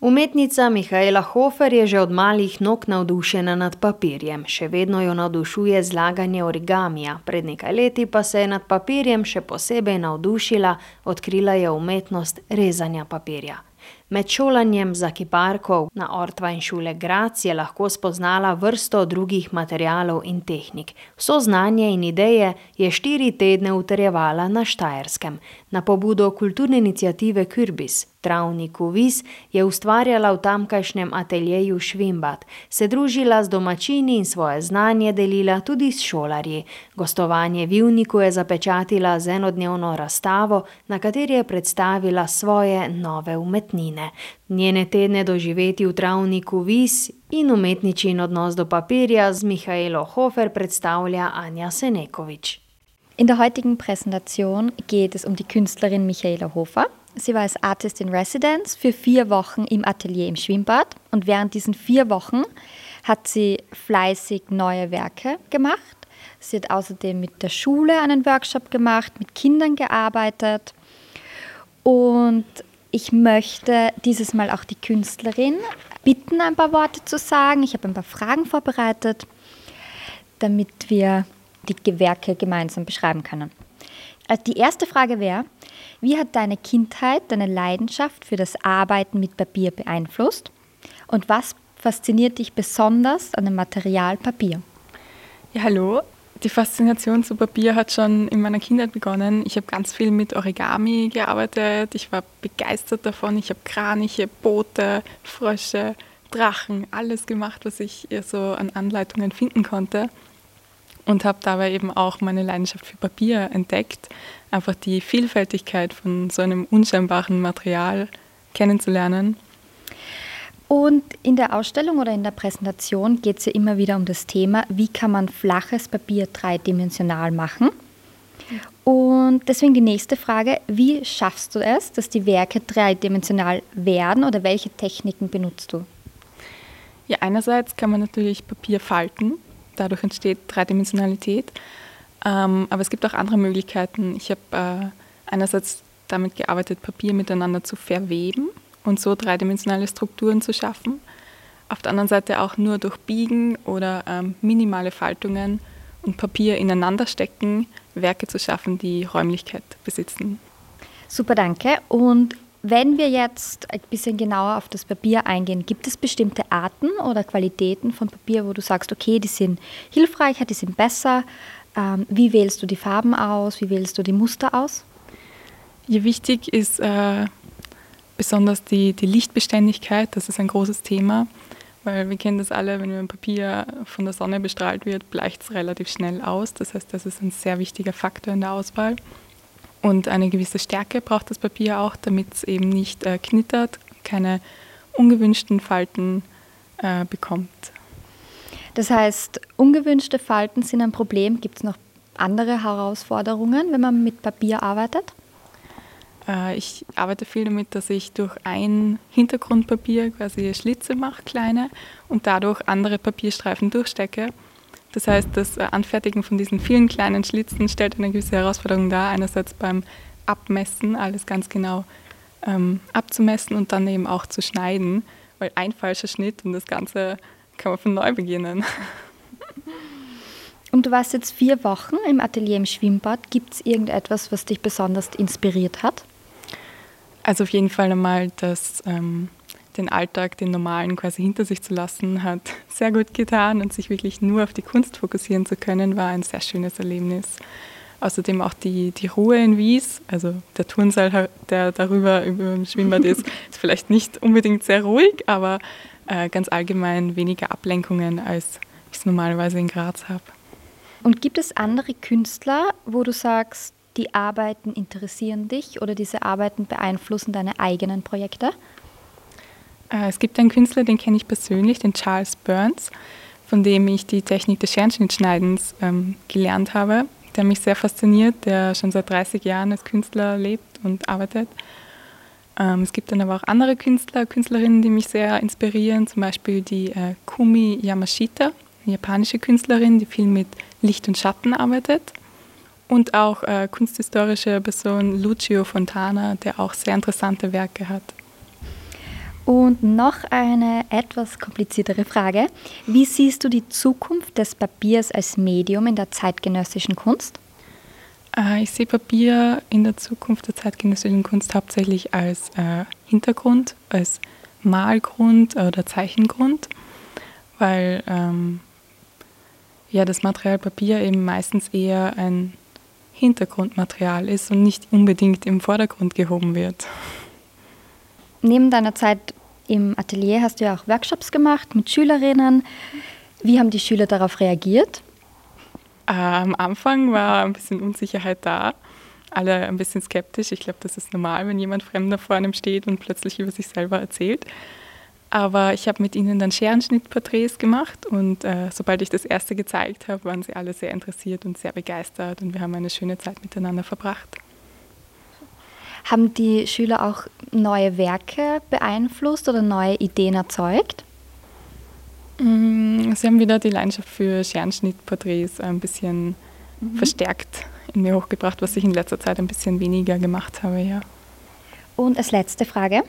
Umetnica Mihaela Hofer je že od malih nog navdušena nad papirjem, še vedno jo navdušuje zlaganje origamija, pred nekaj leti pa se je nad papirjem še posebej navdušila, odkrila je umetnost rezanja papirja. Med šolanjem za kiparko na Ortweinschule Graz je lahko spoznala vrsto drugih materialov in tehnik. Vso znanje in ideje je štiri tedne utrjevala na Štajerskem. Na pobudo kulturne iniciative Kürbis, travniku Vis, je ustvarjala v tamkajšnjem ateljeju Švimbat, se družila z domačini in svoje znanje delila tudi s šolarji. Gostovanje v Ivniku je zapečatila z enodnevno razstavo, na kateri je predstavila svoje nove umetnine. Njene tedne doživetij v travniku Vis in umetničin odnos do papirja z Mihaelo Hofer predstavlja Anja Senekovič. In der heutigen Präsentation geht es um die Künstlerin Michaela Hofer. Sie war als Artist in Residence für vier Wochen im Atelier im Schwimmbad und während diesen vier Wochen hat sie fleißig neue Werke gemacht. Sie hat außerdem mit der Schule einen Workshop gemacht, mit Kindern gearbeitet und ich möchte dieses Mal auch die Künstlerin bitten, ein paar Worte zu sagen. Ich habe ein paar Fragen vorbereitet, damit wir die Werke gemeinsam beschreiben können. Also die erste Frage wäre, wie hat deine Kindheit deine Leidenschaft für das Arbeiten mit Papier beeinflusst? Und was fasziniert dich besonders an dem Material Papier? Ja, hallo. Die Faszination zu Papier hat schon in meiner Kindheit begonnen. Ich habe ganz viel mit Origami gearbeitet. Ich war begeistert davon. Ich habe Kraniche, Boote, Frösche, Drachen, alles gemacht, was ich so an Anleitungen finden konnte und habe dabei eben auch meine Leidenschaft für Papier entdeckt, einfach die Vielfältigkeit von so einem unscheinbaren Material kennenzulernen. Und in der Ausstellung oder in der Präsentation geht es ja immer wieder um das Thema, wie kann man flaches Papier dreidimensional machen. Und deswegen die nächste Frage, wie schaffst du es, dass die Werke dreidimensional werden oder welche Techniken benutzt du? Ja, einerseits kann man natürlich Papier falten, dadurch entsteht Dreidimensionalität. Ähm, aber es gibt auch andere Möglichkeiten. Ich habe äh, einerseits damit gearbeitet, Papier miteinander zu verweben und so dreidimensionale Strukturen zu schaffen. Auf der anderen Seite auch nur durch Biegen oder ähm, minimale Faltungen und Papier ineinander stecken, Werke zu schaffen, die Räumlichkeit besitzen. Super, danke. Und wenn wir jetzt ein bisschen genauer auf das Papier eingehen, gibt es bestimmte Arten oder Qualitäten von Papier, wo du sagst, okay, die sind hilfreicher, die sind besser? Ähm, wie wählst du die Farben aus? Wie wählst du die Muster aus? Ja, wichtig ist äh, besonders die, die Lichtbeständigkeit. Das ist ein großes Thema, weil wir kennen das alle, wenn ein Papier von der Sonne bestrahlt wird, bleicht es relativ schnell aus. Das heißt, das ist ein sehr wichtiger Faktor in der Auswahl. Und eine gewisse Stärke braucht das Papier auch, damit es eben nicht äh, knittert, keine ungewünschten Falten äh, bekommt. Das heißt, ungewünschte Falten sind ein Problem. Gibt es noch andere Herausforderungen, wenn man mit Papier arbeitet? Äh, ich arbeite viel damit, dass ich durch ein Hintergrundpapier quasi Schlitze mache, kleine, und dadurch andere Papierstreifen durchstecke das heißt, das äh, Anfertigen von diesen vielen kleinen Schlitzen stellt eine gewisse Herausforderung dar. Einerseits beim Abmessen, alles ganz genau ähm, abzumessen und dann eben auch zu schneiden, weil ein falscher Schnitt und das Ganze kann man von neu beginnen. Und du warst jetzt vier Wochen im Atelier im Schwimmbad. Gibt es irgendetwas, was dich besonders inspiriert hat? Also auf jeden Fall einmal das ähm, den Alltag, den normalen quasi hinter sich zu lassen, hat sehr gut getan und sich wirklich nur auf die Kunst fokussieren zu können, war ein sehr schönes Erlebnis. Außerdem auch die, die Ruhe in Wies, also der Turnsaal, der darüber über dem Schwimmbad ist, ist vielleicht nicht unbedingt sehr ruhig, aber äh, ganz allgemein weniger Ablenkungen, als ich es normalerweise in Graz habe. Und gibt es andere Künstler, wo du sagst, die Arbeiten interessieren dich oder diese Arbeiten beeinflussen deine eigenen Projekte? Äh, es gibt einen Künstler, den kenne ich persönlich, den Charles Burns, von dem ich die Technik des Scherenschnittschneidens ähm, gelernt habe, der mich sehr fasziniert, der schon seit 30 Jahren als Künstler lebt und arbeitet. Ähm, es gibt dann aber auch andere Künstler, Künstlerinnen, die mich sehr inspirieren, zum Beispiel die äh, Kumi Yamashita, eine japanische Künstlerin, die viel mit Licht und Schatten arbeitet. Und auch äh, kunsthistorische Person Lucio Fontana, der auch sehr interessante Werke hat. Und noch eine etwas kompliziertere Frage. Wie siehst du die Zukunft des Papiers als Medium in der zeitgenössischen Kunst? Äh, ich sehe Papier in der Zukunft der zeitgenössischen Kunst hauptsächlich als äh, Hintergrund, als Malgrund oder Zeichengrund, weil ähm, ja, das Material Papier eben meistens eher ein Hintergrundmaterial ist und nicht unbedingt im Vordergrund gehoben wird. Neben deiner Zeit im Atelier hast du ja auch Workshops gemacht mit Schülerinnen. Wie haben die Schüler darauf reagiert? Äh, am Anfang war ein bisschen Unsicherheit da. Alle ein bisschen skeptisch. Ich glaube, das ist normal, wenn jemand Fremder vor einem steht und plötzlich über sich selber erzählt. Aber ich habe mit ihnen dann Scherenschnittporträts gemacht und äh, sobald ich das erste gezeigt habe, waren sie alle sehr interessiert und sehr begeistert und wir haben eine schöne Zeit miteinander verbracht. Haben die Schüler auch neue Werke beeinflusst oder neue Ideen erzeugt? Mm, sie haben wieder die Leidenschaft für Scherenschnittporträts ein bisschen mhm. verstärkt in mir hochgebracht, was ich in letzter Zeit ein bisschen weniger gemacht habe, ja. Und als letzte Frage,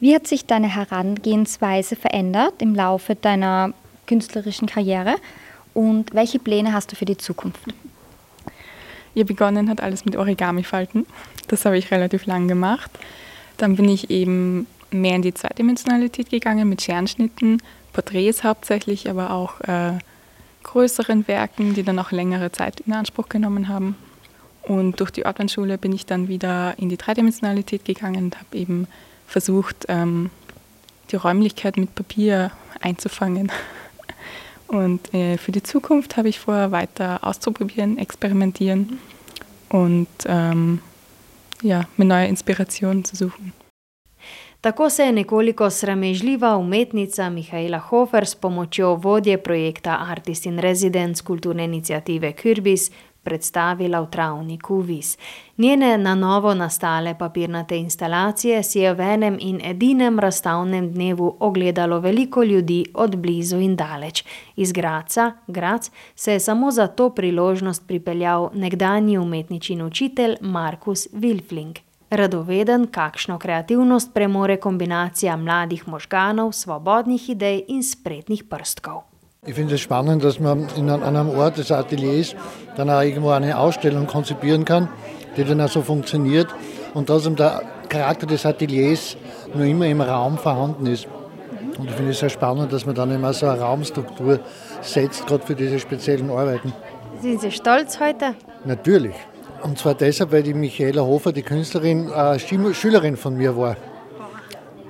wie hat sich deine Herangehensweise verändert im Laufe deiner künstlerischen Karriere und welche Pläne hast du für die Zukunft? Ja, begonnen hat alles mit Origami-Falten. Das habe ich relativ lang gemacht. Dann bin ich eben mehr in die Zweidimensionalität gegangen mit Scherenschnitten, Porträts hauptsächlich, aber auch äh, größeren Werken, die dann auch längere Zeit in Anspruch genommen haben. Und durch die Ortlandschule bin ich dann wieder in die Dreidimensionalität gegangen und habe eben versucht, ähm, die Räumlichkeit mit Papier einzufangen. Und äh, für die Zukunft habe ich vor, weiter auszuprobieren, experimentieren und ähm, ja, mir neue Inspirationen zu suchen. Tako se je nekoliko sramežljiva umetnica Mihajla Hofer s pomočjo vodje projekta Artist in Residence kulturne inicijative Kyrbis predstavila v travniku Vis. Njene na novo nastale papirnate instalacije si je v enem in edinem razstavnem dnevu ogledalo veliko ljudi od blizu in daleč. Iz Graca, Grac, se je samo za to priložnost pripeljal nekdanji umetničin učitelj Markus Wilfling. Radoveden, kakšno kreativnost premore kombinacija mladih možganov, svobodnih idej in spretnih prstkov. Ich finde es spannend, dass man in einem Ort des Ateliers dann auch irgendwo eine Ausstellung konzipieren kann, die dann auch so funktioniert und trotzdem der Charakter des Ateliers nur immer im Raum vorhanden ist. Und ich finde es sehr spannend, dass man dann immer so eine Raumstruktur setzt, gerade für diese speziellen Arbeiten. Sind Sie stolz heute? Natürlich. Und zwar deshalb, weil die Michaela Hofer, die Künstlerin, äh, Schülerin von mir war.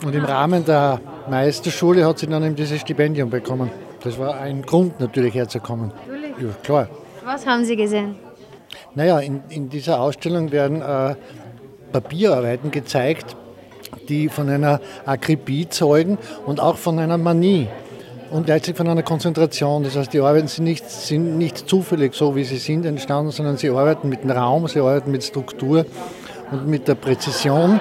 Und im Rahmen der Meisterschule hat sie dann eben dieses Stipendium bekommen. Das war ein Grund natürlich herzukommen. Natürlich? Ja, klar. Was haben Sie gesehen? Naja, in, in dieser Ausstellung werden äh, Papierarbeiten gezeigt, die von einer Akribie zeugen und auch von einer Manie und letztlich von einer Konzentration. Das heißt, die Arbeiten sind nicht, sind nicht zufällig so, wie sie sind, entstanden, sondern sie arbeiten mit dem Raum, sie arbeiten mit Struktur und mit der Präzision,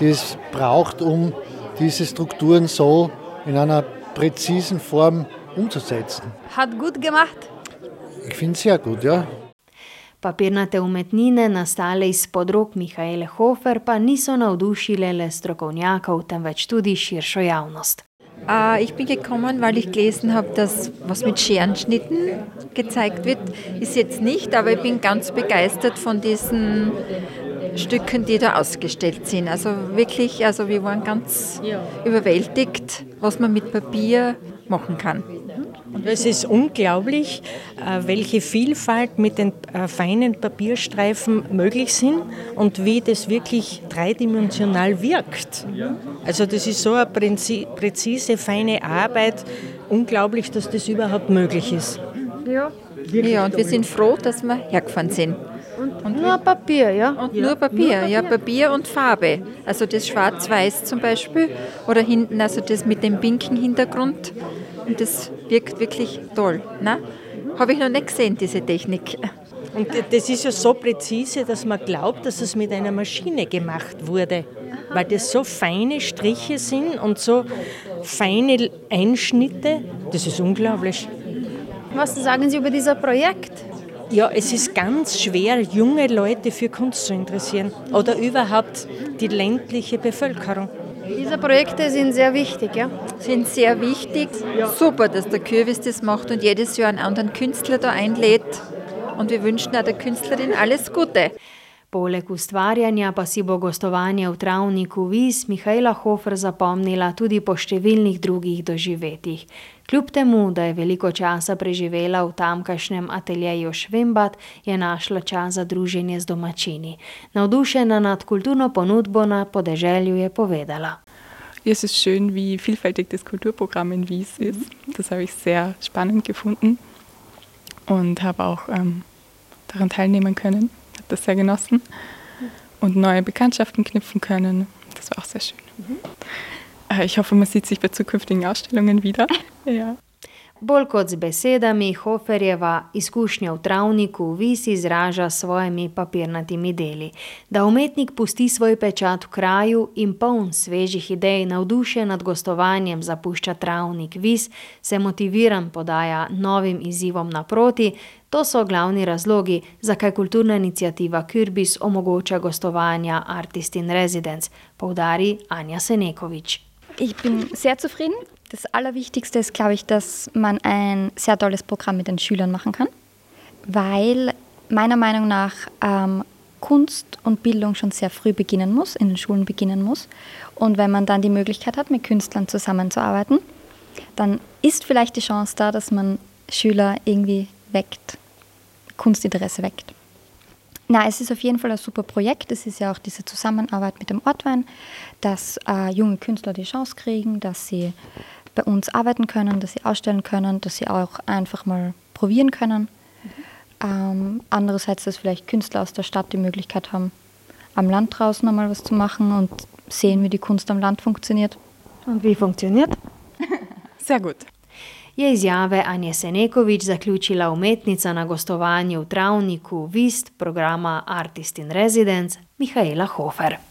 die es braucht, um diese Strukturen so in einer präzisen Form umzusetzen. Hat gut gemacht? Ich finde es sehr gut, ja. Papirnate umetnine, nastale izpod rok Mihajle Hofer, pa niso navdušile le strokovnjakov, temveč tudi širšo javnost. Uh, ich bin gekommen, weil ich gelesen habe, dass was mit Scherenschnitten gezeigt wird, ist jetzt nicht, aber ich bin ganz begeistert von diesen Stücken, die da ausgestellt sind. Also wirklich, also wir waren ganz ja. überwältigt, was man mit Papier machen kann. Es ist unglaublich, äh, welche Vielfalt mit den äh, feinen Papierstreifen möglich sind und wie das wirklich dreidimensional wirkt. Also das ist so eine präzise, feine Arbeit. Unglaublich, dass das überhaupt möglich ist. Ja, ja und wir sind froh, dass wir hergefahren sind. Und, und nur Papier, ja? Und ja. nur Papier, ja, Papier und Farbe. Also das Schwarz-Weiß zum Beispiel oder hinten, also das mit dem pinken Hintergrund. Und das wirkt wirklich toll. Ne? Habe ich noch nicht gesehen, diese Technik. Und das ist ja so präzise, dass man glaubt, dass es mit einer Maschine gemacht wurde. Weil das so feine Striche sind und so feine Einschnitte. Das ist unglaublich. Was sagen Sie über dieses Projekt? Ja, es ist ganz schwer, junge Leute für Kunst zu interessieren oder überhaupt die ländliche Bevölkerung. Diese Projekte sind sehr wichtig, ja? Sind sehr wichtig. Super, dass der Kürbis das macht und jedes Jahr einen anderen Künstler da einlädt. Und wir wünschen auch der Künstlerin alles Gute. Poleg ustvarjanja pa si bo gostovanje v travniku Vis Mihajla Hofer zapomnila tudi po številnih drugih doživetjih. Kljub temu, da je veliko časa preživela v tamkajšnjem ateljeju Švembat, je našla čas za druženje z domačini. Navdušena nad kulturno ponudbo na podeželju je povedala. Es ist schön, wie vielfältig das Kulturprogramm in Wies ist. Das habe ich sehr spannend gefunden und habe auch ähm, daran teilnehmen können. habe das sehr genossen und neue Bekanntschaften knüpfen können. Das war auch sehr schön. Mhm. Ich hoffe, man sieht sich bei zukünftigen Ausstellungen wieder. Ja. Bolj kot z besedami, Hoferjeva izkušnja v travniku vis izraža s svojimi papirnatimi deli. Da umetnik pusti svoj pečat v kraju in poln svežih idej, navdušen nad gostovanjem zapušča travnik vis, se motiviran podaja novim izzivom naproti, to so glavni razlogi, zakaj kulturna inicijativa Kürbis omogoča gostovanja Artist in Residence, poudari Anja Senekovič. Ich bin sehr zufrieden. Das Allerwichtigste ist, glaube ich, dass man ein sehr tolles Programm mit den Schülern machen kann, weil meiner Meinung nach ähm, Kunst und Bildung schon sehr früh beginnen muss, in den Schulen beginnen muss. Und wenn man dann die Möglichkeit hat, mit Künstlern zusammenzuarbeiten, dann ist vielleicht die Chance da, dass man Schüler irgendwie weckt, Kunstinteresse weckt. Na, es ist auf jeden Fall ein super Projekt. Es ist ja auch diese Zusammenarbeit mit dem Ortwein, dass äh, junge Künstler die Chance kriegen, dass sie bei uns arbeiten können, dass sie ausstellen können, dass sie auch einfach mal probieren können. Mhm. Ähm, andererseits, dass vielleicht Künstler aus der Stadt die Möglichkeit haben, am Land draußen einmal was zu machen und sehen, wie die Kunst am Land funktioniert. Und wie funktioniert? Sehr gut. Je izjave Anje Senekovič zaključila umetnica na gostovanju v travniku Vist programa Artist in Residence Mihaela Hofer.